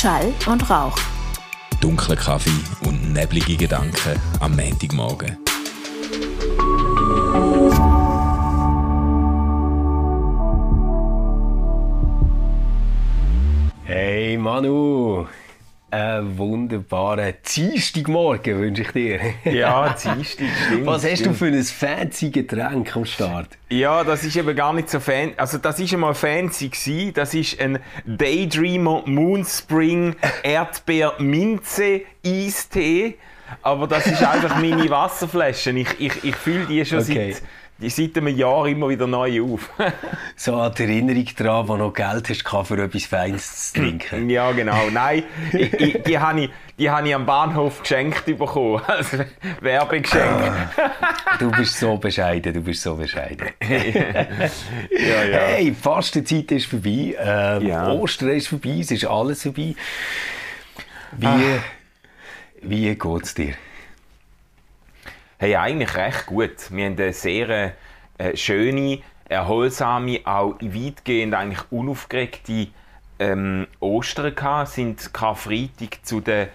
Schall und Rauch. Dunkler Kaffee und neblige Gedanken am Montagmorgen. Hey Manu, einen wunderbaren Dienstagmorgen wünsche ich dir. Ja, Dienstag, stimmt. Was hast stimmt. du für ein fancy Getränk am Start? Ja, das ist eben gar nicht so fancy. Also, das ist einmal fancy gewesen. Das ist ein Daydreamer Moonspring Erdbeer Minze Eistee. Aber das ist einfach meine Wasserflasche. Ich, ich, ich fülle die schon Okay. seit, seit einem Jahr immer wieder neu auf. So an die Erinnerung daran, wo noch Geld hast für etwas Feines zu trinken. ja, genau. Nein, ich, ich, die habe ich, die habe ich am Bahnhof geschenkt bekommen. Als Werbegeschenk. Du bist so bescheiden, du bist so bescheiden. Ja, ja. Hey, die Fastenzeit ist vorbei, ähm, Ja. Ostern ist vorbei, es ist alles vorbei. Wie, Ah. wie geht es dir? Hey, eigentlich recht gut. Wir haben eine sehr äh, schöne, erholsame, auch weitgehend eigentlich unaufgeregte ähm, Ostern gehabt. Sind Karfreitag zu der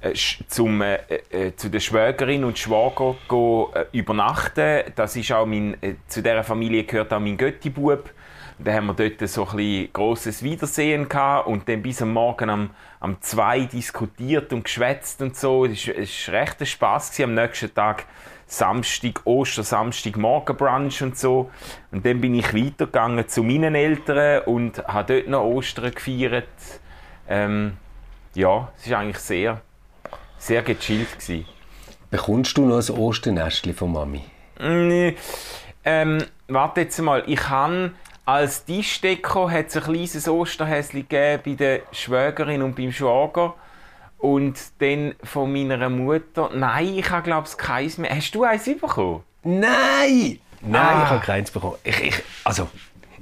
äh, zum, äh, äh, zu der Schwägerin und Schwager go, äh, übernachten. Das ist auch mein, äh, zu dieser Familie gehört auch mein Göttibub. Dann haben wir dort so ein bisschen grosses Wiedersehen gehabt und dann bis am Morgen am, am 2 diskutiert und geschwätzt und so. Es war es war recht ein Spass. gewesen. Am nächsten Tag Samstag, Ostersamstag, Morgenbrunch und so. Und dann bin ich weitergegangen zu meinen Eltern und habe dort noch Ostern gefeiert. Ähm, ja, es war eigentlich sehr, sehr gechillt. Gewesen. Bekommst du noch ein Osternestchen von Mami? Mm, Ähm, warte jetzt mal, ich habe als Tischdeko hat es ein kleines Osterhäschen gegeben bei der Schwägerin und beim Schwager. Und dann von meiner Mutter. Nein, ich habe glaube ich keins mehr. Hast du eins bekommen? Nein! Nein, Ah. ich habe keins bekommen. Ich, ich, also,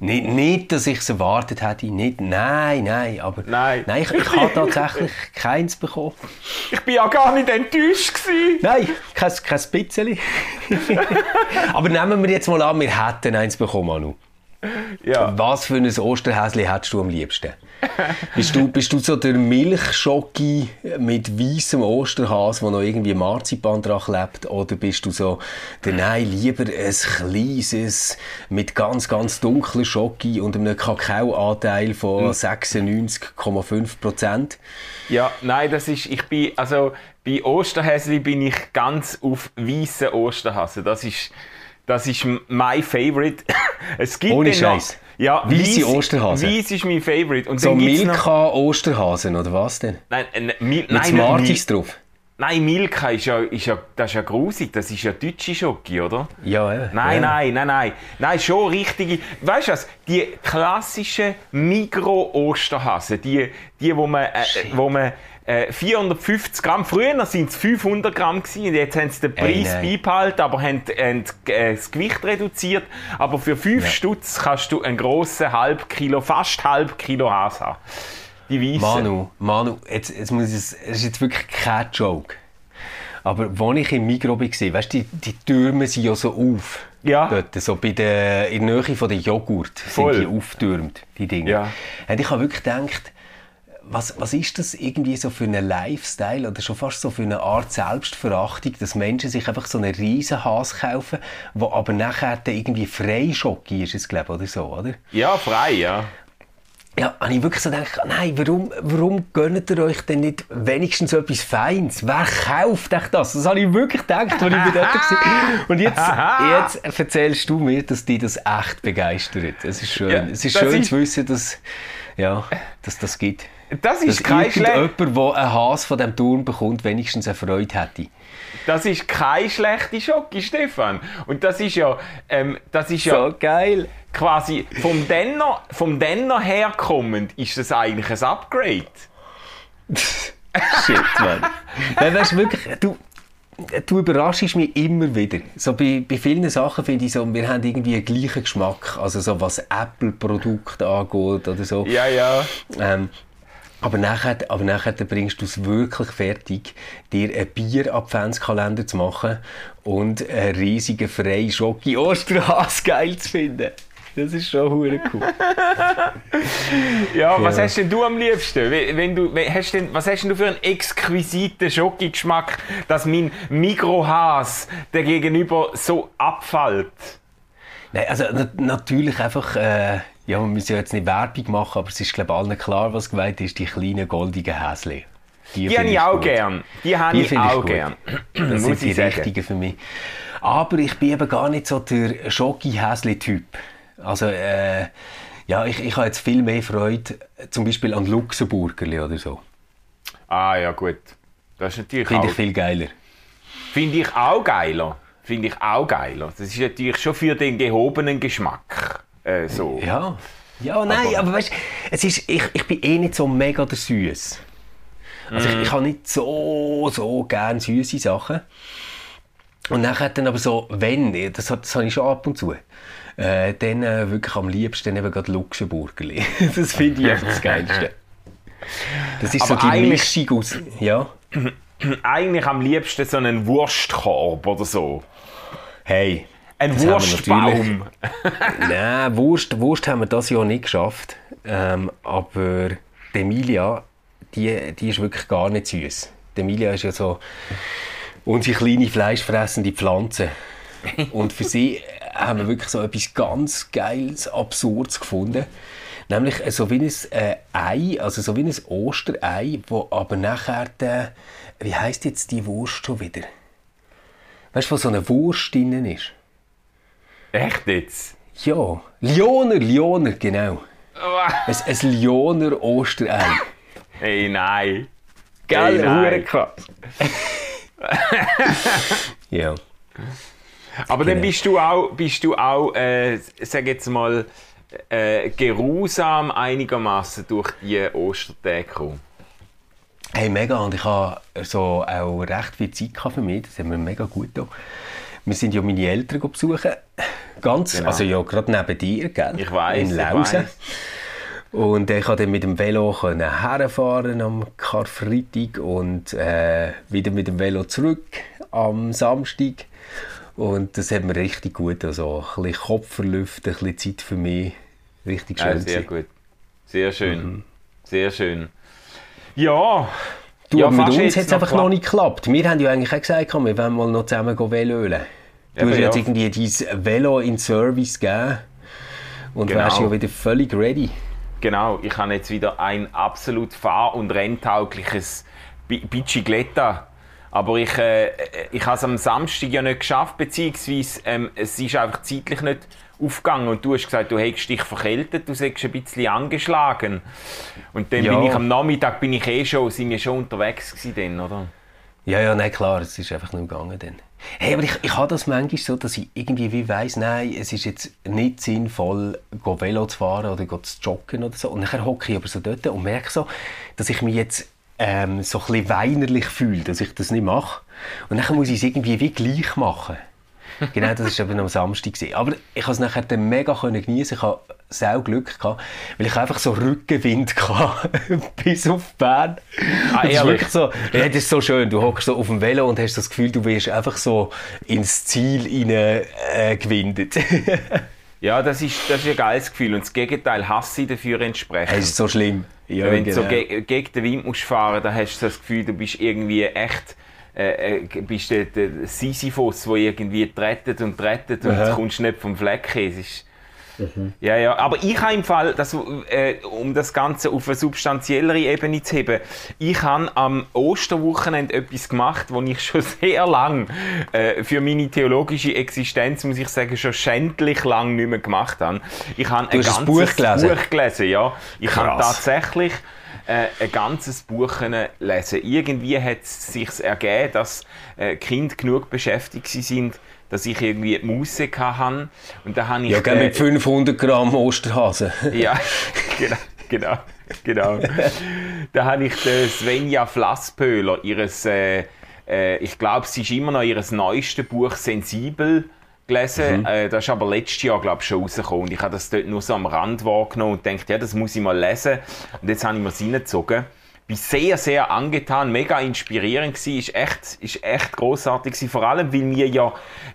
nicht, nicht, dass ich es erwartet hätte. Nicht, nein, nein. Aber Nein. nein ich, ich habe tatsächlich keins bekommen. Ich bin ja gar nicht enttäuscht gewesen. Nein, kein, kein bisschen. aber nehmen wir jetzt mal an, wir hätten eins bekommen, Manu. Ja. Was für ein Osterhäschen hättest du am liebsten? bist, du, bist du so der Milchschocki mit weißem Osterhas, wo noch irgendwie Marzipan dran klebt? Oder bist du so der Nein, lieber ein kleines mit ganz, ganz dunklen Schocki und einem Kakaoanteil von 96,5 Prozent? Ja, nein, das ist, ich bin, also bei Osterhäsli bin ich ganz auf weißen Osterhasen. Das ist, das ist mein Favorite. Es gibt Ohne Scheiß? Ja, weiss- Osterhasen? Weiss ist mein Favorite. Und So noch, Milka-Osterhasen, oder was denn? nein, äh, Mil, Mit nein, nicht Smarties Mil, drauf? Nein, Milka ist ja, ist ja, das ist ja grusig. Das ist ja deutsche Schoki, oder? Ja, ja. Nein, ja. nein, nein, nein. Nein, schon richtige. Weißt du was? Die klassischen Migro-Osterhasen, die, die, wo man, äh, wo man äh, 450 Gramm, früher sind es 500 Gramm gewesen, und jetzt haben sie den Ey, Preis nein. beibehalten, aber haben, haben äh, das Gewicht reduziert. Aber für 5 Ja. Stutz kannst du einen grossen halb Kilo, fast halb Kilo Hase haben. Die weissen. Manu, Manu, jetzt, jetzt muss ich, es ist jetzt wirklich kein Joke. Aber als ich im Migros war, weißt du, die, die Türme sind ja so auf. Ja. Dort, so bei der, in der Nähe von der Joghurt Voll. sind die aufgetürmt, die Dinge. Ja. Und ich habe wirklich gedacht, was, was ist das irgendwie so für ein Lifestyle oder schon fast so für eine Art Selbstverachtung, dass Menschen sich einfach so einen riesen Has kaufen, wo aber nachher dann irgendwie Freischocki ist, es, glaube ich, oder so, oder? Ja, frei, ja. Ja, habe ich wirklich so gedacht, nein, warum, warum gönnt ihr euch denn nicht wenigstens etwas Feins? Wer kauft euch das? Das habe ich wirklich gedacht, als ich bei dort war. Und jetzt, jetzt erzählst du mir, dass dich das echt begeistert. Es ist schön, Ja, es ist schön ist- zu wissen, dass, ja, dass das gibt. Das ist Dass kein irgendjemand, der einen Has von diesem Turm bekommt, wenigstens eine Freude hätte. Das ist keine schlechte Schocke, Stefan. Und das ist ja, ähm, das ist ja geil. quasi vom Denner, vom Denner herkommend ist das eigentlich ein Upgrade. Shit, Mann. Nein, weißt wirklich, du, du überraschst mich immer wieder. So bei, bei vielen Sachen finde ich so, wir haben irgendwie einen gleichen Geschmack. Also so was Apple-Produkte angeht oder so. Ja, ja. Ähm, aber nachher, aber nachher bringst du es wirklich fertig, dir einen Bier-Adventskalender zu machen und einen riesigen freien Schoki Osterhas geil zu finden. Das ist schon hure cool. ja, was hast denn du am liebsten? Wenn du, hast denn, was hast denn du für einen exquisiten Schoki-Geschmack, dass mein Mikrohas der Gegenüber so abfällt? Nein, also na natürlich einfach, äh, ja, wir müssen ja jetzt nicht Werbung machen, aber es ist glaube ich allen klar, was gemeint ist, die kleinen goldigen Häschen. Die, die habe ich auch gut. gern. Die habe ich auch ich gern. Das sind die richtigen für mich. Aber ich bin eben gar nicht so der Schoki-Häsli-Typ. Also, äh, ja, ich, ich habe jetzt viel mehr Freude, zum Beispiel an Luxemburgerli oder so. Ah, ja, gut. Das ist natürlich Finde ich viel geiler. Finde ich auch geiler. Finde ich auch geiler. Das ist natürlich schon für den gehobenen Geschmack äh, so. Ja. Ja, nein, aber, aber weißt es ist, ich, ich bin eh nicht so mega der Süß. Also mm. ich, ich habe nicht so, so gerne süße Sachen. Und nachher dann aber so, wenn, das, das habe ich schon ab und zu, äh, dann äh, wirklich am liebsten eben gerade Luxemburgerli. das finde ich einfach das Geilste. Das ist aber so die Mischung aus, ja. Eigentlich am liebsten so einen Wurstkorb oder so. Hey. Ein Wurstbaum. Nein, Wurst, Wurst haben wir das Jahr nicht geschafft. Ähm, aber die Emilia, die, die ist wirklich gar nicht süß. Die Emilia ist ja so unsere kleine fleischfressende Pflanze. Und für sie haben wir wirklich so etwas ganz Geiles, Absurdes gefunden. Nämlich so wie ein äh, Ei, also so wie ein Osterei, wo aber nachher der, wie heißt jetzt die Wurst schon wieder? Weißt du, wo so eine Wurst drin ist? Echt jetzt? Ja, Lioner, Lioner, genau. ein, ein Lioner Osterei. Hey, nein. Geil, hey, nein. krass. ja. Aber genau. dann bist du auch, bist du auch äh, sag jetzt mal, äh, geruhsam einigermaßen durch die Ostertage gekommen. Hey, mega. Und ich habe so auch recht viel Zeit für mich. Das haben wir mega gut getan. Wir sind ja meine Eltern besuchen. Ganz, genau. also ja, gerade neben dir, gell? Ich weiß. In Lausen. Und ich konnte dann mit dem Velo herfahren am Karfreitag und äh, wieder mit dem Velo zurück am Samstag. Und das hat mir richtig gut. Also ein bisschen Kopf verlüften, ein bisschen Zeit für mich. Richtig schön. Ja, sehr gut. Sehr schön. Mhm. Sehr schön. Ja. Du, ja, mit uns hat es einfach noch nicht geklappt. Wir haben ja eigentlich auch gesagt, komm, wir wollen mal noch zusammen Velölen. Du ja, hast jetzt irgendwie dein Velo in Service gegeben und genau. wärst ja wieder völlig ready. Genau, ich habe jetzt wieder ein absolut fahr- und renntaugliches Bicicletta aber ich, äh, ich habe es am Samstag ja nicht geschafft, beziehungsweise ähm, es ist einfach zeitlich nicht aufgegangen. Und du hast gesagt, du hättest dich verkältet, du sagst ein bisschen angeschlagen. Und dann ja. bin ich am Nachmittag bin ich eh schon, sind wir schon unterwegs gewesen, dann, oder? Ja, ja, nein, klar, es ist einfach nicht gegangen dann. Hey, aber ich, ich habe das manchmal so, dass ich irgendwie wie weiss, nein, es ist jetzt nicht sinnvoll, Velo zu fahren oder zu joggen oder so. Und dann hocke ich aber so dort und merke so, dass ich mich jetzt ähm, so ein bisschen weinerlich fühle, dass ich das nicht mache. Und dann muss ich es irgendwie wie gleich machen. genau, das war eben am Samstag. Gewesen. Aber ich konnte es nachher dann mega genießen. Ich hatte sehr Glück, gehabt, weil ich einfach so Rückenwind hatte, bis auf Bern. Ah, das, ist so, ja, das ist so schön. Du hockst so auf dem Velo und hast das Gefühl, du wirst einfach so ins Ziel hinein äh, gewindet. ja, das ist, das ist ein geiles Gefühl. Und das Gegenteil hasse ich dafür entsprechend. Es ist so schlimm. Ja, Wenn genau. du so ge gegen den Wind musst fahren dann hast du das Gefühl, du bist irgendwie echt äh, äh bist der, der Sisyphus, der irgendwie rettet und rettet und Aha. kommst nicht vom Fleck. Es ist, Mhm. Ja, ja, aber ich habe im Fall, das, äh, um das Ganze auf eine substanziellere Ebene zu heben, ich habe am Osterwochenende etwas gemacht, wo ich schon sehr lang äh, für meine theologische Existenz, muss ich sagen, schon schändlich lang nicht mehr gemacht habe. Ich habe ein ganzes Buch gelesen? Buch gelesen, ja. Ich Krass. habe tatsächlich äh, ein ganzes Buch lesen. Irgendwie hat es sich ergeben, dass äh, Kinder genug beschäftigt sind, dass ich irgendwie die Musse hatte. Und da habe ich... Ja, äh, mit 500 Gramm Osterhasen. ja, genau, genau, genau. da habe ich Svenja Flasspöhler, ihres... Äh, äh, ich glaube, sie ist immer noch ihr neuestes Buch «Sensibel» gelesen. Mhm. Äh, das ist aber letztes Jahr, glaube ich, schon rausgekommen. Und ich habe das dort nur so am Rand wahrgenommen und dachte, ja, das muss ich mal lesen. Und jetzt habe ich mir es reingezogen bin sehr, sehr angetan, mega inspirierend gewesen, ist echt, ist echt großartig gewesen. Vor allem, weil mir ja,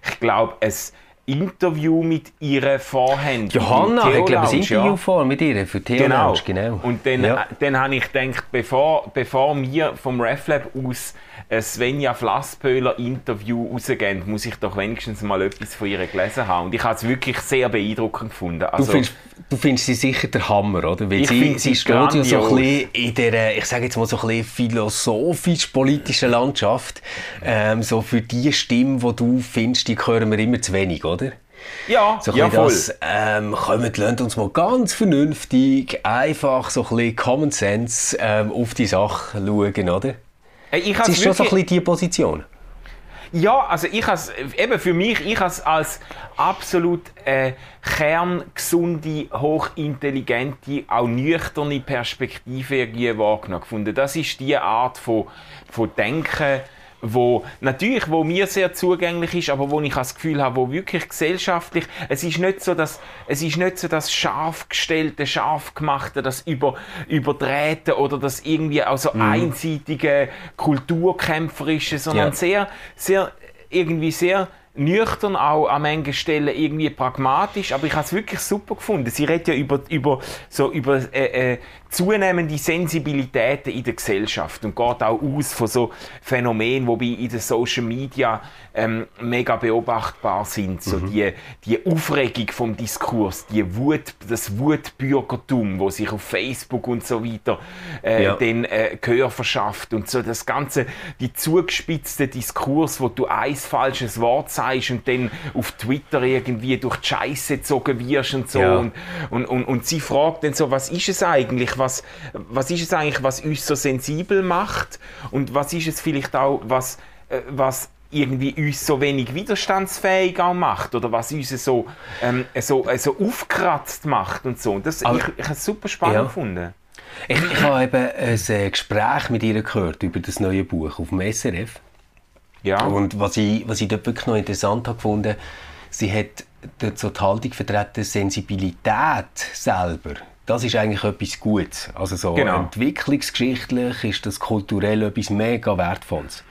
ich glaube, es Interview mit ihr vorhaben. Johanna, ich glaube, ein Interview ja. vor mit ihr für Theo genau. genau. Und dann, ja. dann habe ich gedacht, bevor, bevor wir vom RefLab aus ein Svenja Flasspöhler Interview rausgeben, muss ich doch wenigstens mal etwas von ihr gelesen haben. Und ich habe es wirklich sehr beeindruckend gefunden. Also, du, findest, du findest sie sicher der Hammer, oder? Weil sie, sie steht ja so ein bisschen in der, ich sage jetzt mal so ein bisschen philosophisch-politischen Landschaft. Ähm, so für die Stimme, die du findest, die hören wir immer zu wenig, oder? Ja, so ja voll. Das, ähm, kommen, lasst uns mal ganz vernünftig, einfach so ein bisschen Common Sense ähm, auf die Sache schauen, oder? Ich es ist schon so ein bisschen die Position. Ja, also ich has, eben für mich, ich has als absolut äh, kerngesunde, hochintelligente, auch nüchterne Perspektive irgendwie wahrgenommen gefunden. Das ist die Art von, von Denken, wo natürlich, wo mir sehr zugänglich ist, aber wo ich das Gefühl habe, wo wirklich gesellschaftlich, es ist nicht so, dass es ist nicht so das scharf gestellte, scharf gemachte, das über überdrehte oder das irgendwie auch so mhm. einseitige Kulturkämpferische, sondern ja. sehr, sehr irgendwie sehr nüchtern auch an manchen Stellen irgendwie pragmatisch, aber ich habe es wirklich super gefunden. Sie redet ja über, über, so über äh, äh, zunehmende Sensibilitäten in der Gesellschaft und geht auch aus von so Phänomenen, die in den Social Media ähm, mega beobachtbar sind. So mhm. die, die Aufregung vom Diskurs, die Wut, das Wutbürgertum, wo sich auf Facebook und so weiter äh, ja. den äh, Gehör verschafft und so das ganze, die zugespitzte Diskurs, wo du ein falsches Wort sagst und dann auf Twitter irgendwie durch die Scheiße gezogen wirst und so ja. und, und, und, und sie fragt dann so, was ist es eigentlich, was, was ist es eigentlich, was uns so sensibel macht und was ist es vielleicht auch, was, äh, was irgendwie uns so wenig widerstandsfähig auch macht oder was uns so, ähm, so, äh, so aufkratzt macht und so. Das, Aber, ich ich habe es super spannend ja. gefunden. Ich, ich habe eben ein äh, Gespräch mit ihr gehört über das neue Buch auf dem SRF. Ja. Und was ich, was ich dort wirklich noch interessant habe gefunden, sie hat dort so die Haltung vertreten, Sensibilität selber das ist eigentlich etwas Gutes. Also so genau. entwicklungsgeschichtlich ist das kulturell etwas mega Wertvolles.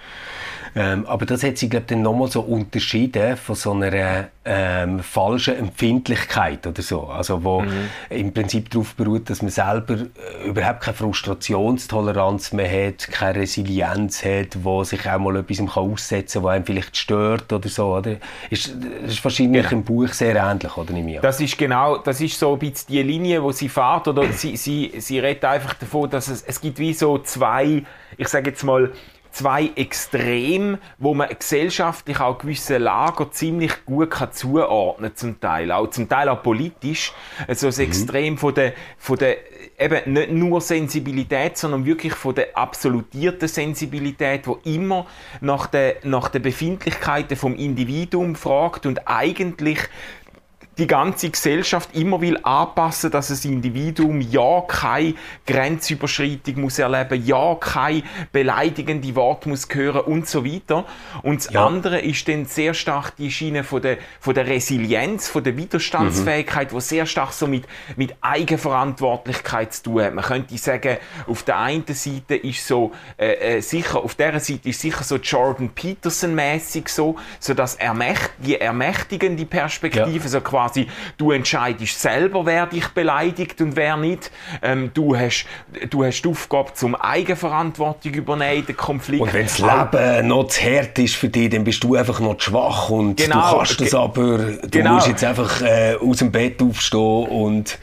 Ähm, aber das hat sie, glaube ich, dann nochmal so unterschieden von so einer ähm, falschen Empfindlichkeit oder so. Also wo mhm. im Prinzip darauf beruht, dass man selber äh, überhaupt keine Frustrationstoleranz mehr hat, keine Resilienz hat, wo sich auch mal etwas aussetzen kann, was einem vielleicht stört oder so. Oder? Ist, das ist wahrscheinlich genau. im Buch sehr ähnlich, oder nicht Das ist genau, das ist so ein bisschen die Linie, wo sie fährt, oder sie, sie, sie redet einfach davon, dass es, es gibt wie so zwei, ich sage jetzt mal, zwei Extreme, wo man gesellschaftlich auch gewisse Lager ziemlich gut kann zuordnen zum Teil, auch zum Teil auch politisch. Also das mhm. Extrem von der, von der eben nicht nur Sensibilität, sondern wirklich von der absolutierten Sensibilität, wo immer nach der, nach der Befindlichkeiten vom Individuum fragt und eigentlich die ganze Gesellschaft immer will anpassen, dass das Individuum ja keine Grenzüberschreitung muss erleben, ja keine beleidigende Worte muss hören und so weiter. Und das ja. andere ist dann sehr stark die Schiene von der, von der Resilienz, von der Widerstandsfähigkeit, mhm. wo sehr stark so mit, mit Eigenverantwortlichkeit zu tun hat. Man könnte sagen, auf der einen Seite ist so äh, äh, sicher, auf der Seite ist sicher so Jordan Peterson mäßig so, so dass ermächt, die ermächtigende Perspektive, ja. so quasi quasi, du entscheidest selber, wer dich beleidigt und wer nicht. Ähm, du, hast, du hast die Aufgabe zum Eigenverantwortung übernehmen, den Konflikt. Und wenn das Leben noch zu hart ist für dich, dann bist du einfach noch zu schwach und genau, du kannst das aber, du genau. musst jetzt einfach äh, aus dem Bett aufstehen und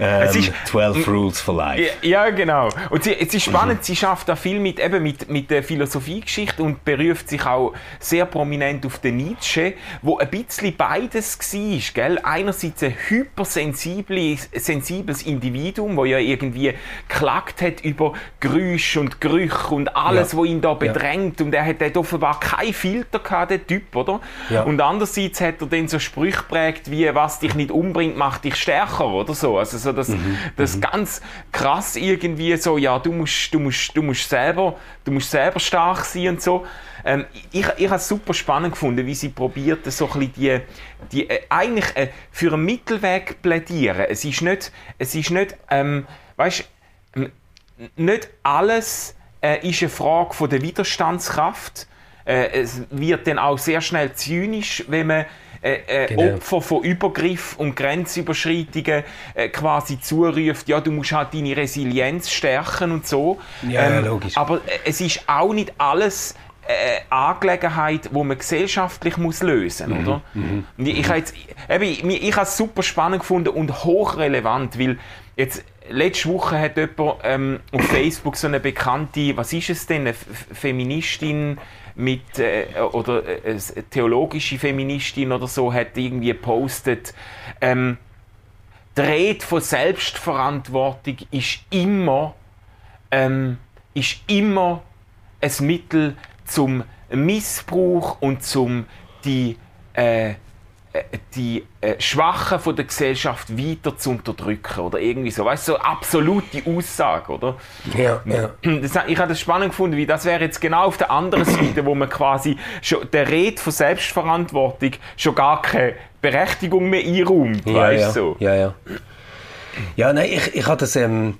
ähm, es ist, 12 Rules for Life. Ja, genau. Und sie, es ist spannend, mhm. sie schafft da viel mit, eben mit, mit der Philosophiegeschichte und beruft sich auch sehr prominent auf den Nietzsche, wo ein bisschen beides war. Gell? Einerseits ein hypersensibles sensibles Individuum, wo ja irgendwie geklagt hat über Geräusche und Gerüche und alles, ja. was ihn da bedrängt. Ja. Und er hat offenbar keinen Filter gehabt, der Typ, oder? Ja. Und andererseits hat er dann so Sprüche prägt wie, was dich nicht umbringt, macht dich stärker, oder so. Also so das, mhm. das mhm. ganz krass irgendwie so, ja, du musst, du musst, du musst selber, du musst selber stark sein und so. Ähm, ich ich habe es super spannend gefunden, wie sie probiert, so ein die, die äh, eigentlich äh, für einen Mittelweg plädieren. Es ist nicht, es ist nicht, ähm, weißt, nicht alles äh, ist eine Frage von der Widerstandskraft. Äh, es wird dann auch sehr schnell zynisch, wenn man äh, äh, genau. Opfer von Übergriff und Grenzüberschreitungen äh, quasi zuruft, ja, du musst halt deine Resilienz stärken und so. Ja, ähm, logisch. Aber äh, es ist auch nicht alles äh, Angelegenheit, die man gesellschaftlich muss lösen muss. Mhm. Mhm. Ich, ich, ich, ich habe es super spannend gefunden und hochrelevant, weil jetzt letzte Woche hat jemand ähm, auf Facebook so eine bekannte, was ist es denn, eine Feministin mit, äh, oder äh, eine theologische Feministin oder so, hat irgendwie gepostet, ähm, die Rede von Selbstverantwortung ist immer, ähm, ist immer ein Mittel zum Missbrauch und zum die äh, äh, die äh, Schwachen von der Gesellschaft weiter zu unterdrücken oder irgendwie so, weißt du, so absolute Aussage, oder? Ja, ja. Das, ich habe das spannend gefunden, wie das wäre jetzt genau auf der anderen Seite, wo man quasi schon der Rede von Selbstverantwortung schon gar keine Berechtigung mehr einräumt, ja, weißt ja. so. Ja, ja. Ja, nein, ich, ich habe das ähm,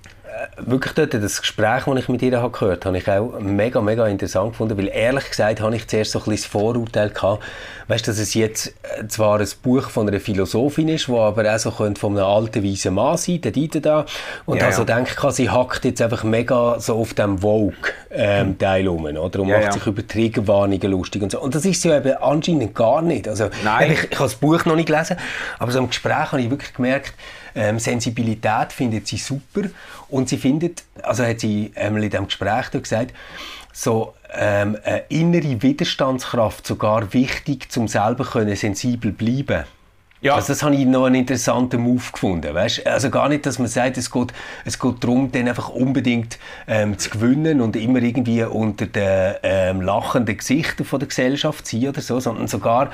wirklich dort, das Gespräch, das ich mit ihr habe gehört habe, ich auch mega, mega interessant gefunden, weil ehrlich gesagt habe ich zuerst so ein bisschen das Vorurteil gehabt, weißt, dass es jetzt äh, zwar ein Buch von einer Philosophin ist, wo aber auch so könnte von einem alten, weisen Mann sein, der Dieter da, und ja, also ja. denke ich, sie hackt jetzt einfach mega so auf dem Vogue-Teil ähm, um, oder? Und ja, macht ja. sich über Triggerwarnungen lustig und so. Und das ist sie eben anscheinend gar nicht. Also, Nein. Ich, ich habe das Buch noch nicht gelesen, aber so im Gespräch habe ich wirklich gemerkt, ähm, Sensibilität findet sie super und sie findet, also hat sie einmal in diesem Gespräch gesagt, so ähm, eine innere Widerstandskraft sogar wichtig, um selber können sensibel bleiben ja. Also das habe ich noch einen interessanten Move gefunden. Weißt? Also gar nicht, dass man sagt, es geht, es geht darum, den einfach unbedingt ähm, zu gewinnen und immer irgendwie unter den ähm, lachenden Gesichtern von der Gesellschaft zu sein oder so, sondern sogar,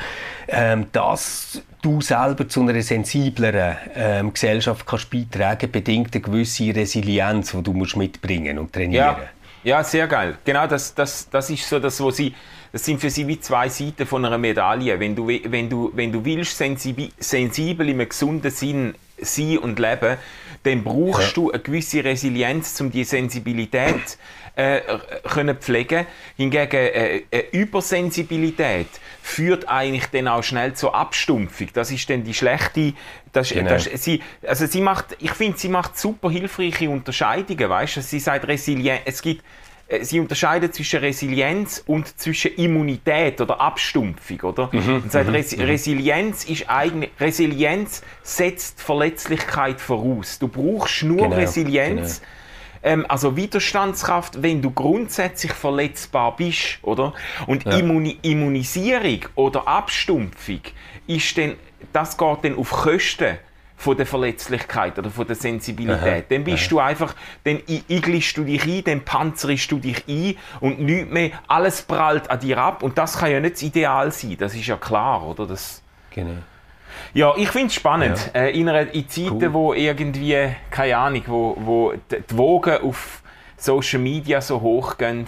ähm, dass du selber zu einer sensibleren ähm, Gesellschaft kannst beitragen, bedingt eine gewisse Resilienz, die du musst mitbringen und trainieren. Ja. ja, sehr geil. Genau, das, das, das ist so das, was sie das sind für sie wie zwei Seiten von einer Medaille. Wenn du, wenn du, wenn du willst, sensibel, sensibel im gesunden Sinn sein und leben, dann brauchst ja. du eine gewisse Resilienz, um die Sensibilität äh, können pflegen. Hingegen äh, eine Übersensibilität führt eigentlich dann auch schnell zur Abstumpfung. Das ist dann die schlechte. Das, genau. das, sie, also sie macht, ich finde, sie macht super hilfreiche Unterscheidungen. Weißt? Sie sagt resilient. Es gibt sie unterscheidet zwischen Resilienz und zwischen Immunität oder Abstumpfung, oder? Mhm, und sagt, mhm, Res mhm. Resilienz ist eigentlich, Resilienz setzt Verletzlichkeit voraus. Du brauchst nur genau, Resilienz, genau. Ähm, also Widerstandskraft, wenn du grundsätzlich verletzbar bist, oder? Und ja. Immuni Immunisierung oder Abstumpfung ist dann, das geht dann auf Kosten von der Verletzlichkeit oder von der Sensibilität. Aha, dann bist aha. du einfach, dann igelst du dich ein, dann panzerst du dich ein und nichts mehr, alles prallt an dir ab und das kann ja nicht das Ideal sein, das ist ja klar, oder? Das, genau. Ja, ich finde es spannend. Ja. Äh, in, einer, in Zeiten, cool. wo irgendwie, keine Ahnung, wo, wo die Wogen auf Social Media so hoch gehen,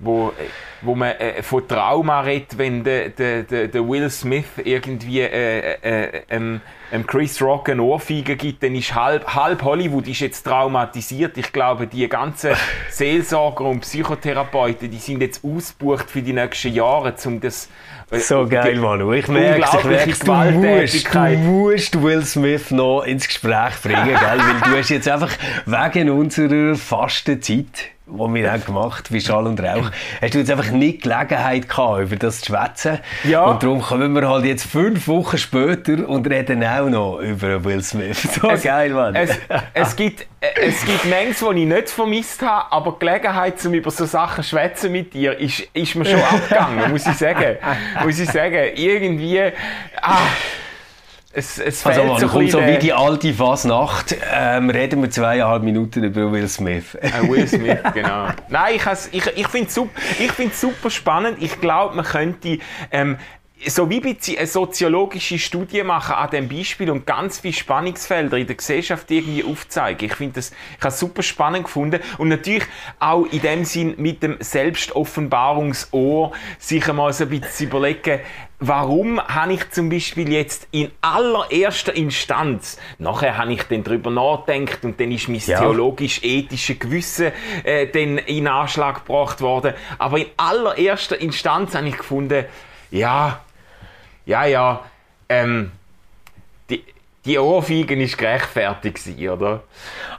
wo, wo man äh, von Trauma redet, wenn der, der, der Will Smith irgendwie äh, äh, ähm, ähm Chris Rock eine Ohrfeige gibt, dann ist halb, halb Hollywood ist jetzt traumatisiert. Ich glaube, die ganzen Seelsorger und Psychotherapeuten, die sind jetzt ausgebucht für die nächsten Jahre, um das äh, so geil, Manu. Ich merke, ich merke du, musst, du musst Will Smith noch ins Gespräch bringen, gell? weil du hast jetzt einfach wegen unserer Fastenzeit die wir haben gemacht wie Schall und Rauch, hast du jetzt einfach nicht Gelegenheit gehabt, über das zu schwätzen. Ja. Und darum kommen wir halt jetzt fünf Wochen später und reden auch noch über Will Smith. So es, geil, Mann. Es, es gibt, es gibt Mengen, die ich nicht vermisst habe, aber die Gelegenheit, um über so Sachen zu schwätzen mit dir, ist, ist mir schon abgegangen, muss ich sagen. muss ich sagen. Irgendwie, ah, es, es also, man, so kommt so wie die alte Fasnacht, ähm, reden wir zweieinhalb Minuten über Will Smith. Äh, Will Smith, genau. Nein, ich, ich, ich finde es super, super spannend. Ich glaube, man könnte ähm, so wie eine soziologische Studie machen an dem Beispiel und ganz viele Spannungsfelder in der Gesellschaft irgendwie aufzeigen. Ich finde das, ich habe super spannend gefunden und natürlich auch in dem Sinn mit dem Selbstoffenbarungsohr sich einmal so ein bisschen überlegen, warum habe ich zum Beispiel jetzt in allererster Instanz, nachher habe ich dann darüber nachgedacht und dann ist mein ja. theologisch-ethische Gewissen äh, dann in Anschlag gebracht worden, aber in allererster Instanz habe ich gefunden, ja, ja, ja, ähm, die, die Ohrfeige ist gerechtfertigt gewesen, oder?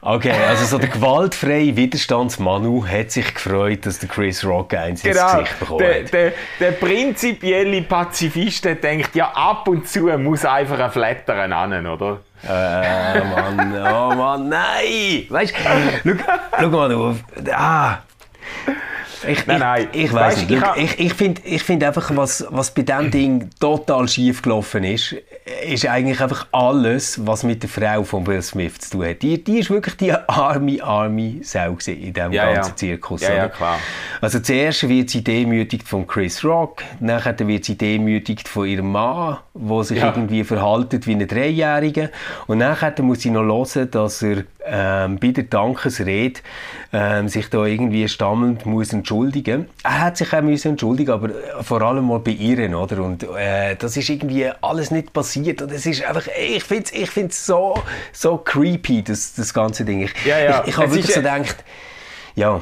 Okay, also so der gewaltfreie Widerstandsmanu hat sich gefreut, dass der Chris Rock eins ins Genau, Gesicht bekommen der, hat. der, der prinzipielle Pazifist der denkt, ja ab und zu muss einfach ein Flattern an, oder? Äh, Mann, oh Mann, nein! Weißt du, schau, schau mal auf. Ah. Ich, Nein, nein. ich, ich weiß nicht. ich hab- Ich, ich finde ich find einfach, was, was bei diesem Ding total schief gelaufen ist, ist eigentlich einfach alles, was mit der Frau von Will Smith zu tun hat. Die, die ist wirklich die arme, arme Sau in diesem Ja, ganzen ja. Zirkus. Ja, ja, klar. Also zuerst wird sie demütigt von Chris Rock, nachher wird sie demütigt von ihrem Mann, der sich Ja. irgendwie verhaltet wie ein Dreijähriger. Und nachher muss sie noch hören, dass er ähm, bei der Dankesrede ähm, sich da irgendwie stammelnd muss entschuldigen. Er hat sich auch müssen entschuldigen, aber vor allem mal bei ihr, oder? Und äh, das ist irgendwie alles nicht passiert. Und es ist einfach, ich finde es ich find's so, so creepy, das, das ganze Ding. Ich, Ja, ja. ich, ich habe wirklich so äh, gedacht, ja.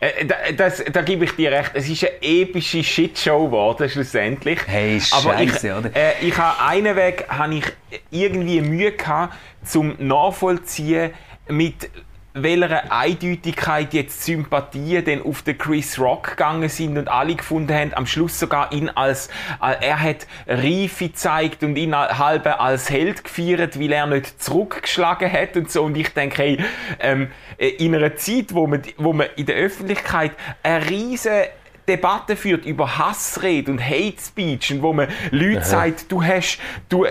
Äh, da, das, da gebe ich dir recht. Es ist eine epische Shitshow geworden, schlussendlich. Hey, Aber ich, oder? Äh, ich habe einen Weg, habe ich irgendwie Mühe gehabt, zum nachvollziehen, mit welcher Eindeutigkeit jetzt Sympathien denn auf den Chris Rock gegangen sind und alle gefunden haben, am Schluss sogar ihn als, äh, er hat Reife gezeigt und ihn halb als Held gefeiert, weil er nicht zurückgeschlagen hat und so. Und ich denke, hey, ähm, äh, in einer Zeit, wo man, wo man in der Öffentlichkeit eine riesige Debatte führt über Hassrede und Hate Speech und wo man Leute sagt, du hast, du,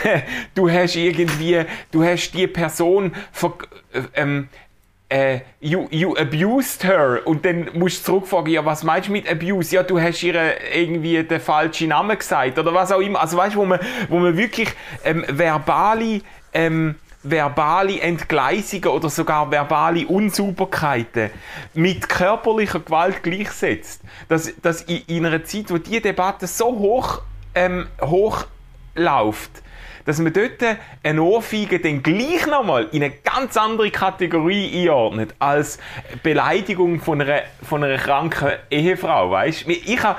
du hast irgendwie, du hast die Person ver, ähm, äh, you, you abused her und dann musst du zurückfragen, ja, was meinst du mit abuse? Ja, du hast ihr irgendwie den falschen Namen gesagt oder was auch immer. Also weißt du, wo man, wo man wirklich ähm, verbale ähm, verbale Entgleisungen oder sogar verbale Unsauberkeiten mit körperlicher Gewalt gleichsetzt. Dass, dass in, in einer Zeit, wo die Debatte so hoch, ähm, hoch läuft, dass man dort eine Ohrfeige dann gleich nochmal in eine ganz andere Kategorie einordnet als Beleidigung von einer, von einer kranken Ehefrau, weißt? Ich habe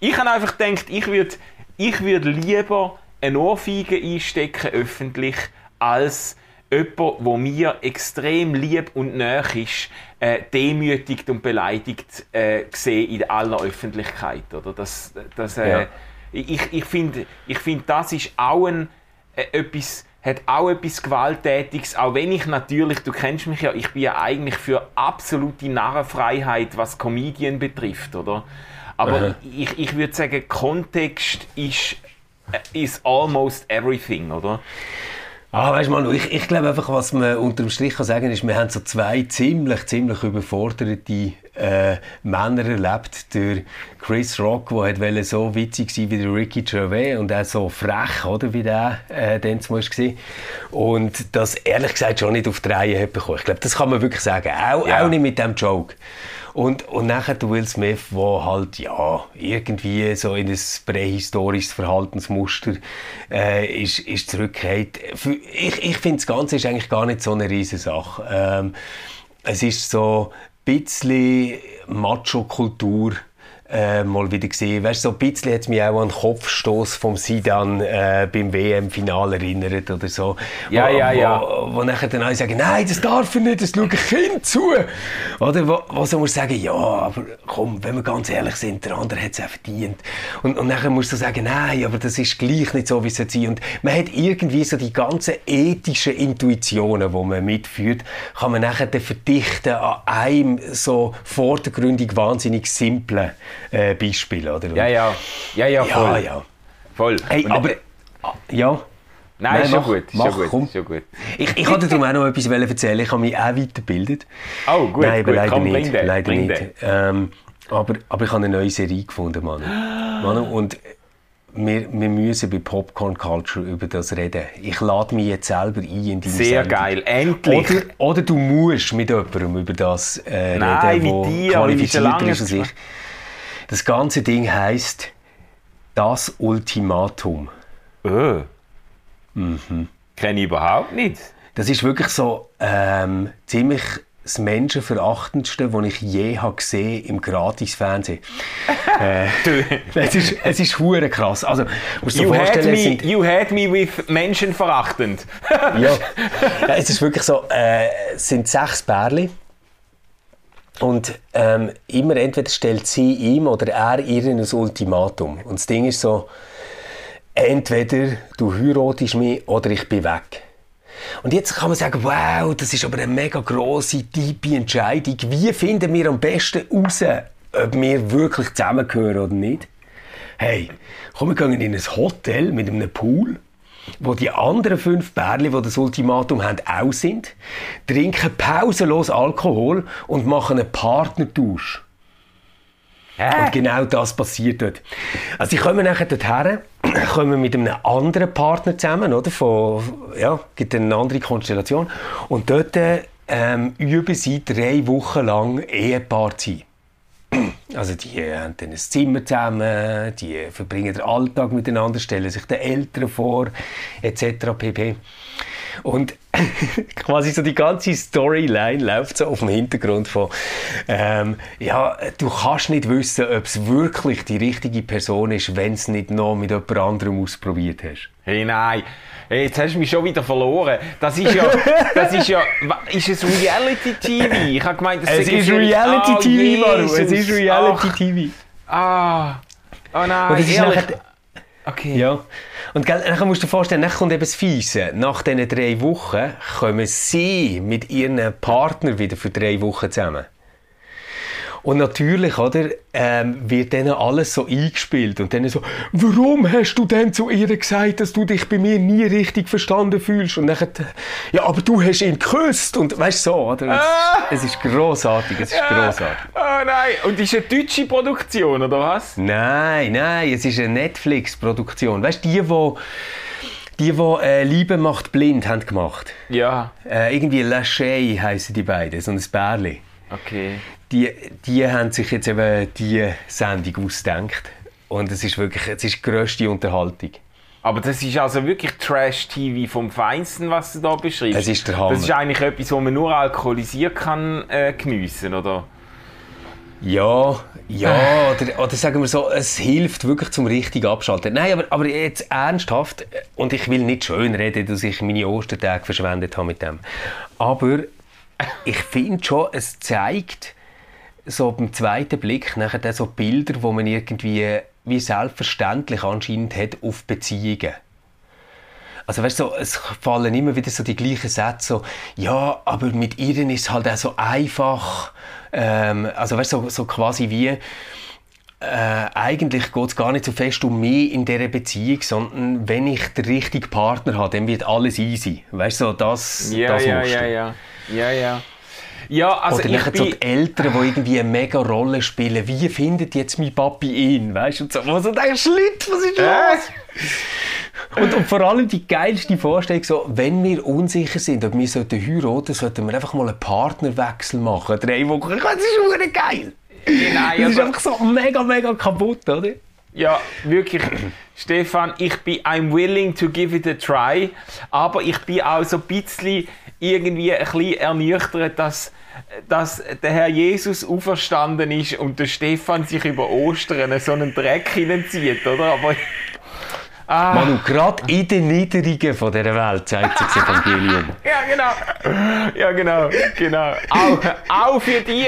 ich hab einfach gedacht, ich würde ich würd lieber eine Ohrfeige einstecken öffentlich, als jemand, der mir extrem lieb und nah ist, äh, demütigt und beleidigt äh, gesehen in aller Öffentlichkeit. Oder? Das, das, äh, Ja. Ich, ich finde, ich find, das ist auch ein, äh, etwas, hat auch etwas Gewalttätiges, auch wenn ich natürlich, du kennst mich ja, ich bin ja eigentlich für absolute Narrenfreiheit, was Comedian betrifft, oder? Aber ich, ich würde sagen, Kontext ist, äh, is almost everything, oder? Ah, weißt Manu, ich, ich glaube einfach, was man unter dem Strich kann sagen ist, wir haben so zwei ziemlich, ziemlich überforderte äh, Männer erlebt. Der Chris Rock, der hat so witzig sein wie der Ricky Gervais und auch so frech, oder, wie der äh, dann war. Und das ehrlich gesagt schon nicht auf die Reihe hat bekommen. Ich glaube, das kann man wirklich sagen. Auch, Ja. auch nicht mit dem Joke. Und, und nachher der Will Smith, der halt, ja, irgendwie so in ein prähistorisches Verhaltensmuster äh, ist, ist zurückgekehrt. Ich, ich finde, das Ganze ist eigentlich gar nicht so eine riesige Sache. Ähm, es ist so ein bisschen Macho-Kultur äh, mal wieder gesehen. Weißt, so ein bisschen hat mich auch an den Kopfstoß vom Sidan äh, beim WM-Finale erinnert oder so. Ja, wo, ja, ja. Wo, wo nachher dann alle sagen, nein, das darf er nicht, das schaue ich Kind zu. Oder wo, wo so muss sagen, ja, aber komm, wenn wir ganz ehrlich sind, der andere hat es auch verdient. Und, und nachher musst du sagen, nein, aber das ist gleich nicht so, wie es sein. Und man hat irgendwie so die ganzen ethischen Intuitionen, die man mitführt, kann man nachher dann verdichten an einem so vordergründig wahnsinnig simplen äh, Beispiel, oder? Ja, ja. Ja, ja, voll. ja, ja. voll. Hey, Und, aber, äh, ja. Nein, Nein, ist schon mach, gut. Ist mach, schon gut. komm. Ist schon gut. Ich, ich wollte darum auch noch etwas erzählen. Ich habe mich auch weitergebildet. Oh, gut, Nein, aber gut. leider Komm, nicht. den, leider nicht. Ähm, aber, aber ich habe eine neue Serie gefunden, Manu. Manu und wir, wir müssen bei Popcorn Culture über das reden. Ich lade mich jetzt selber ein in deine Sehr Sendung. geil. Endlich. Oder, oder du musst mit jemandem über das äh, Nein, reden, qualifizierter lange ist als ich. Das ganze Ding heißt Das Ultimatum. Oh. Mhm. Kenne ich überhaupt nicht. Das ist wirklich so ähm, ziemlich das Menschenverachtendste, das ich je habe gesehen im Gratisfernsehen. äh, es ist, es ist hure krass. Also, musst du you, had me, sind, you had me with menschenverachtend. ja. es ist wirklich so, äh, es sind sechs Bärli. Und ähm, immer entweder stellt sie ihm oder er ihr ein Ultimatum. Und das Ding ist so, entweder du heiratest mich oder ich bin weg. Und jetzt kann man sagen, wow, das ist aber eine mega grosse, tiefe Entscheidung. Wie finden wir am besten heraus, ob wir wirklich zusammengehören oder nicht? Hey, komm, wir gehen in ein Hotel mit einem Pool, wo die anderen fünf Bärli, die das Ultimatum haben, auch sind, trinken pausenlos Alkohol und machen einen Partnertausch. Hä? Und genau das passiert dort. Also ich komme nachher dorthin, komme mit einem anderen Partner zusammen, oder? Von, ja, gibt eine andere Konstellation. Und dort ähm, üben sie drei Wochen lang Ehepaar zu sein. Also die haben dann ein Zimmer zusammen, die verbringen den Alltag miteinander, stellen sich den Eltern vor, etc. pp. Und quasi so die ganze Storyline läuft so auf dem Hintergrund von, ähm, ja, du kannst nicht wissen, ob es wirklich die richtige Person ist, wenn es nicht noch mit jemand anderem ausprobiert hast. Hey, nein. Hey, jetzt hast du mich schon wieder verloren. Das ist ja, das ist ja, ist es Reality TV? Ich habe gemeint, das es ist Reality oh, TV, Manu. Es ist Reality. TV. Ah. Oh nein, Und ehrlich. Okay. Ja. Und dann musst du dir vorstellen, dann kommt eben das Fiese. Nach diesen drei Wochen kommen sie mit ihren Partner wieder für drei Wochen zusammen. Und natürlich, oder, ähm, wird dann alles so eingespielt und dann so, warum hast du denn zu ihr gesagt, dass du dich bei mir nie richtig verstanden fühlst? Und dann, ja, aber du hast ihn geküsst und weißt so, oder? Es, ah. es ist großartig, es ist großartig. Oh nein, und ist eine deutsche Produktion oder was? Nein, nein, es ist eine Netflix-Produktion. Weißt du, die, wo die, die äh, Liebe macht blind haben gemacht. Ja. Äh, irgendwie Lachey heißen die beiden, so ein Bärli. Okay die, die haben sich jetzt eben die Sendung ausgedacht. Und es ist wirklich es ist die grösste Unterhaltung. Aber das ist also wirklich Trash-TV vom Feinsten, was du da beschreibst. Es ist der Hammer. Das ist eigentlich etwas, was man nur alkoholisiert kann äh, geniessen, oder? Ja, ja, oder, oder sagen wir so, es hilft wirklich zum richtigen Abschalten. Nein, aber, aber jetzt ernsthaft, und ich will nicht schön reden, dass ich meine Ostertage verschwendet habe mit dem. Aber ich finde schon, es zeigt, so beim zweiten Blick nachher so Bilder, wo man irgendwie wie selbstverständlich anscheinend hat auf Beziehungen. Also weißt du, so, es fallen immer wieder so die gleichen Sätze, so, ja, aber mit ihr ist es halt auch so einfach, ähm, also weißt du, so, so quasi wie, äh, eigentlich geht es gar nicht so fest um mich in dieser Beziehung, sondern wenn ich den richtigen Partner habe, dann wird alles easy. Weißt du, so, das, ja, das ja, ja, ja, ja, ja. Ja, also Oder nachher so die Eltern, die irgendwie eine mega Rolle spielen. Wie findet jetzt mein Papi ihn? Weißt du, und so, wo so denkst, Schlitt, was ist los? Und, und, vor allem die geilste Vorstellung, so, wenn wir unsicher sind, ob wir sollten heiraten sollten wir einfach mal einen Partnerwechsel machen. Drei Wochen. Das ist schon geil. Nein, das ist einfach so mega, mega kaputt, oder? Ja, wirklich. Stefan, ich bin I'm willing to give it a try, aber ich bin auch so ein bisschen irgendwie ein bisschen ernüchtert, dass, dass der Herr Jesus auferstanden ist und der Stefan sich über Ostern so einen Dreck hineinzieht, oder? Aber Ah. Manu, gerade in den Niederungen von dieser Welt zeigt sich das Evangelium. ja, genau. Ja, genau. genau. Auch, auch für die.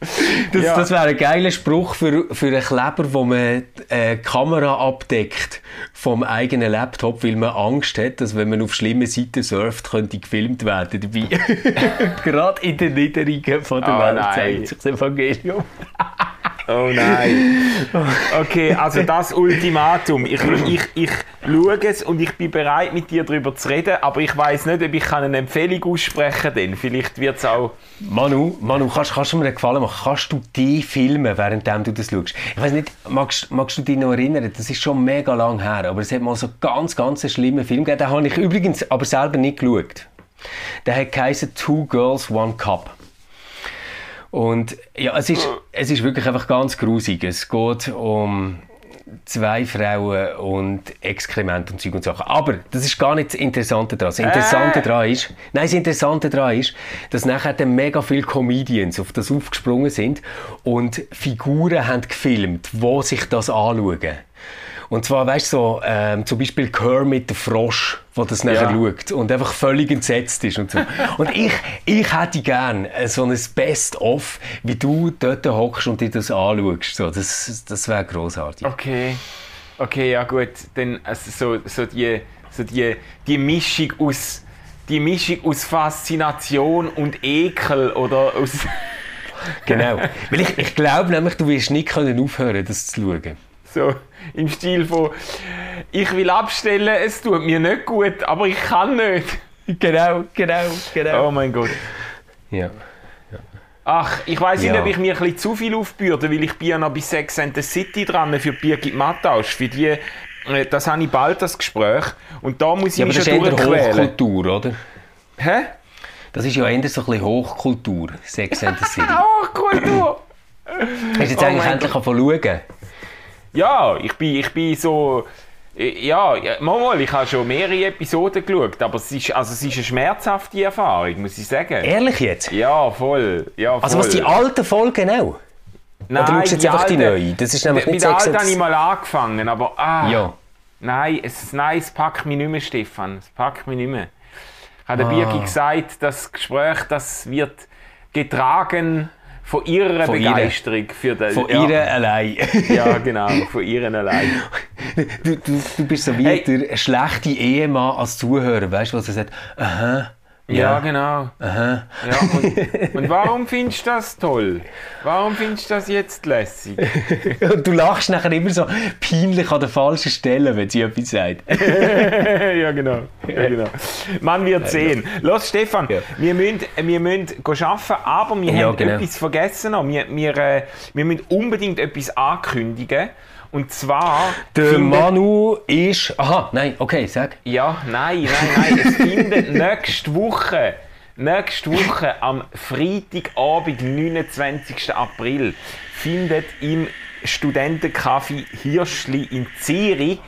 Das, ja. das wäre ein geiler Spruch für, für einen Kleber, wo man äh, die Kamera abdeckt vom eigenen Laptop, weil man Angst hat, dass wenn man auf schlimme Seiten surft, könnte gefilmt werden dabei. Gerade in den Niederungen von der oh, Welt nein. zeigt sich das Evangelium. Oh nein. Okay, also das Ultimatum. Ich, ich, ich schaue es und ich bin bereit, mit dir darüber zu reden, aber ich weiß nicht, ob ich eine Empfehlung aussprechen kann. Vielleicht wird es auch... Manu, Manu kannst, kannst du mir einen Gefallen machen? Kannst du die filmen, während du das schaust? Ich weiß nicht, magst, magst du dich noch erinnern? Das ist schon mega lang her, aber es hat mal so ganz, ganz einen schlimmen Film gegeben. Den habe ich übrigens aber selber nicht geschaut. Der hat geheißen Two Girls, One Cup. Und ja, es ist, es ist wirklich einfach ganz grusig. Es geht um zwei Frauen und Exkrement und Zeug und Sachen. Aber das ist gar nicht das Interessante daran. Das Interessante Äh. daran ist, nein, das Interessante daran ist, dass nachher dann mega viele Comedians auf das aufgesprungen sind und Figuren haben gefilmt, wo sich das anschauen. Und zwar, weißt du, so, ähm, zum Beispiel Kermit der Frosch, der das nachher Ja. schaut und einfach völlig entsetzt ist und so. Und ich, ich hätte gern äh, so ein Best-of, wie du dort hockst und dir das anschaust. So, das das wäre großartig. Okay. Okay, ja gut. Dann also so, so, die, so die, die Mischung aus die Mischung aus Faszination und Ekel oder aus Genau. Weil ich, ich glaube nämlich, du wirst nicht können aufhören, das zu schauen. So im Stil von ich will abstellen, es tut mir nicht gut, aber ich kann nicht. Genau, genau, genau. Oh mein Gott. Ja. Ach, ich weiß nicht, Ja. ob ich mir ein bisschen zu viel aufbürde, weil ich bin ja noch bei Sex and the City dran für Birgit Mattausch. Für die, äh, das habe ich bald, das Gespräch. Und da muss ich ja, aber mich das ist schon eher. Hochkultur, oder? Hä? Das ist ja eher so ein bisschen Hochkultur, Sex and the City. Hochkultur! Hast du jetzt Oh eigentlich endlich angefangen zu schauen? Ja, ich bin, ich bin so... äh, Ja, mal, ich habe schon mehrere Episoden geschaut, aber es ist, also es ist eine schmerzhafte Erfahrung, muss ich sagen. Ehrlich jetzt? Ja, voll. Ja, voll. Also was die alten Folgen auch? Nein, Oder schaust du jetzt einfach die alten- neue? Das ist nämlich Mit nicht der Sex alten and habe ich mal angefangen, aber ah, Ja. nein, es, nein, es packt mich nicht mehr, Stefan. Es packt mich nicht mehr. Hat der Ah. Birgi gesagt, das Gespräch, das wird getragen von ihrer Von. Begeisterung für den. Von ja, ihr allein. Ja, genau, von ihren allein. du, du, du bist so wie Hey. der schlechte Ehemann als Zuhörer, weißt du, was er sagt? Aha. Ja, genau. Aha. Ja, und, und warum findest du das toll? Warum findest du das jetzt lässig? Und du lachst nachher immer so peinlich an der falschen Stelle, wenn sie etwas sagt. ja, genau. Ja, genau. Man wird sehen. Los, Stefan, Ja. wir müssen, wir müssen arbeiten, aber wir Ja, haben genau. etwas vergessen. noch. Wir, wir, äh, wir müssen unbedingt etwas ankündigen. Und zwar. Der Manu ist... Aha, nein, okay, sag. Ja, nein, nein, nein. Es findet nächste Woche, nächste Woche am Freitagabend, 29. April, findet im Studentencafé Hirschli in Zürich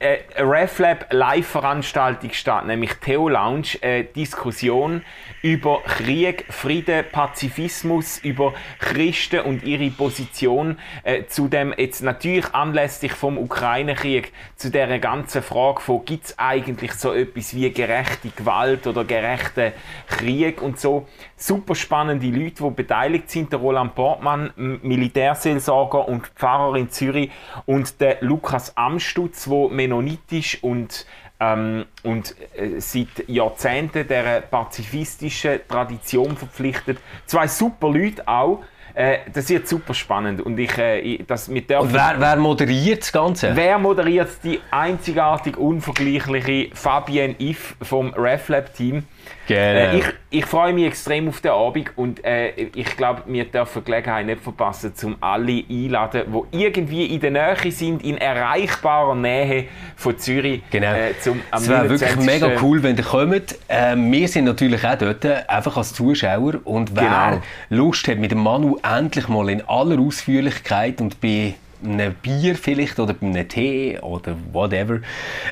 äh, RefLab Live-Veranstaltung statt, nämlich Theo Lounge, eine Diskussion über Krieg, Frieden, Pazifismus, über Christen und ihre Position äh, zu dem jetzt natürlich anlässlich vom Ukraine-Krieg zu der ganzen Frage von gibt es eigentlich so etwas wie gerechte Gewalt oder gerechten Krieg und so super spannende Leute, die beteiligt sind. Der Roland Portmann, Militärseelsorger und Pfarrer in Zürich und der Lukas Amstutz, wo mennonitisch und ähm, und äh, seit Jahrzehnten der pazifistischen Tradition verpflichtet. Zwei super Leute auch. Äh, das wird super spannend und ich, äh, das, wir dürfen Und wer, wer moderiert das Ganze? Wer moderiert die einzigartig unvergleichliche Fabienne If vom RefLab-Team? Genau. Äh, ich, ich freue mich extrem auf den Abend und äh, ich glaube, wir dürfen die Gelegenheit nicht verpassen, um alle einladen, die irgendwie in der Nähe sind, in erreichbarer Nähe von Zürich. Genau. Äh, zum, am es wäre wirklich 29. mega cool, wenn ihr kommt. Ähm, wir sind natürlich auch dort, einfach als Zuschauer. Und wer Genau. Lust hat, mit dem Manu endlich mal in aller Ausführlichkeit und bei einem Bier vielleicht oder bei einem Tee oder whatever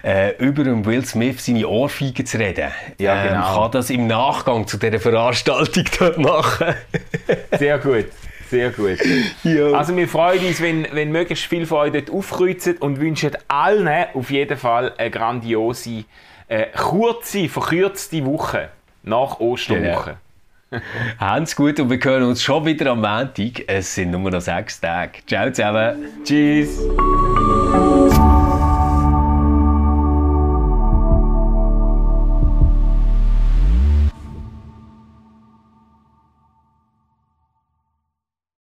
äh, über Will Smith seine Ohrfeigen zu reden, Ja, ähm, genau. kann das im Nachgang zu dieser Veranstaltung dort machen. Sehr gut. Sehr gut. Ja. Also wir freuen uns, wenn, wenn möglichst viel von euch dort aufkreuzen und wünschen allen auf jeden Fall eine grandiose, äh, kurze, verkürzte Woche nach Osterwoche. Habt's gut und wir hören uns schon wieder am Montag. Es sind nur noch sechs Tage. Ciao zusammen. Tschüss.